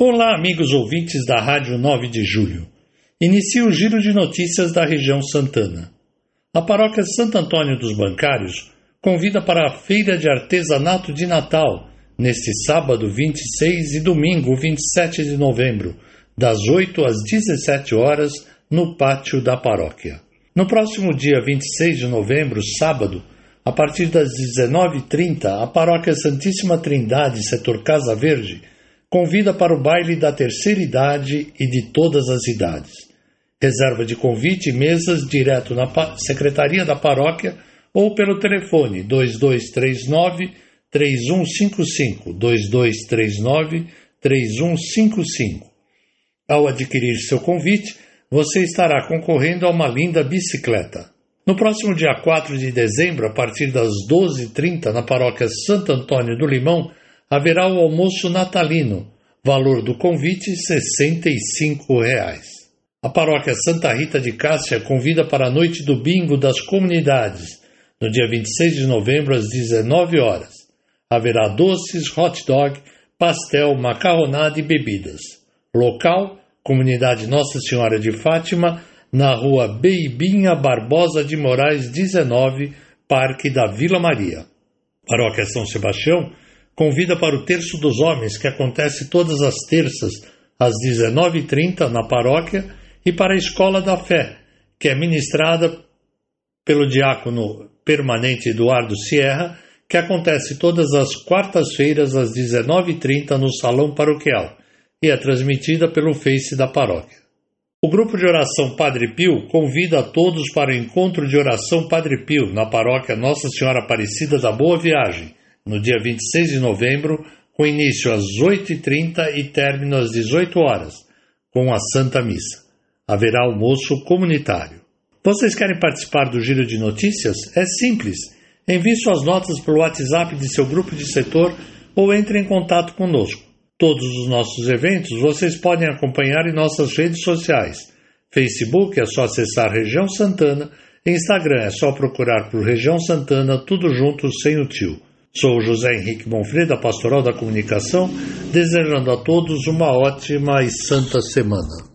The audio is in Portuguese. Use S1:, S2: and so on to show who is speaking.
S1: Olá, amigos ouvintes da Rádio 9 de Julho. Inicia o giro de notícias da região Santana. A paróquia Santo Antônio dos Bancários convida para a Feira de Artesanato de Natal, neste sábado 26 e domingo 27 de novembro, das 8 às 17 horas, no pátio da paróquia. No próximo dia 26 de novembro, sábado, a partir das 19h30, a paróquia Santíssima Trindade, setor Casa Verde, convida para o baile da terceira idade e de todas as idades. Reserva de convite e mesas direto na secretaria da paróquia ou pelo telefone 2239 3155 2239 3155. Ao adquirir seu convite, você estará concorrendo a uma linda bicicleta. No próximo dia 4 de dezembro, a partir das 12h30, na paróquia Santo Antônio do Limão, haverá o almoço natalino, valor do convite 65 reais. A paróquia Santa Rita de Cássia convida para a noite do bingo das comunidades, no dia 26 de novembro às 19 horas. Haverá doces, hot dog, pastel, macarronada e bebidas. Local: Comunidade Nossa Senhora de Fátima, na rua Beibinha Barbosa de Moraes 19, Parque da Vila Maria. Paróquia São Sebastião convida para o Terço dos Homens, que acontece todas as terças às 19h30 na paróquia, e para a Escola da Fé, que é ministrada pelo diácono permanente Eduardo Sierra, que acontece todas as quartas-feiras às 19h30 no Salão Paroquial e é transmitida pelo Face da paróquia. O grupo de oração Padre Pio convida a todos para o encontro de oração Padre Pio na paróquia Nossa Senhora Aparecida da Boa Viagem, no dia 26 de novembro, com início às 8h30 e término às 18 horas, com a Santa Missa. Haverá almoço comunitário. Vocês querem participar do Giro de Notícias? É simples. Envie suas notas pelo WhatsApp de seu grupo de setor ou entre em contato conosco. Todos os nossos eventos vocês podem acompanhar em nossas redes sociais. Facebook é só acessar Região Santana, Instagram é só procurar por Região Santana, tudo junto sem o tio. Sou José Henrique Bonfreda, Pastoral da Comunicação, desejando a todos uma ótima e santa semana.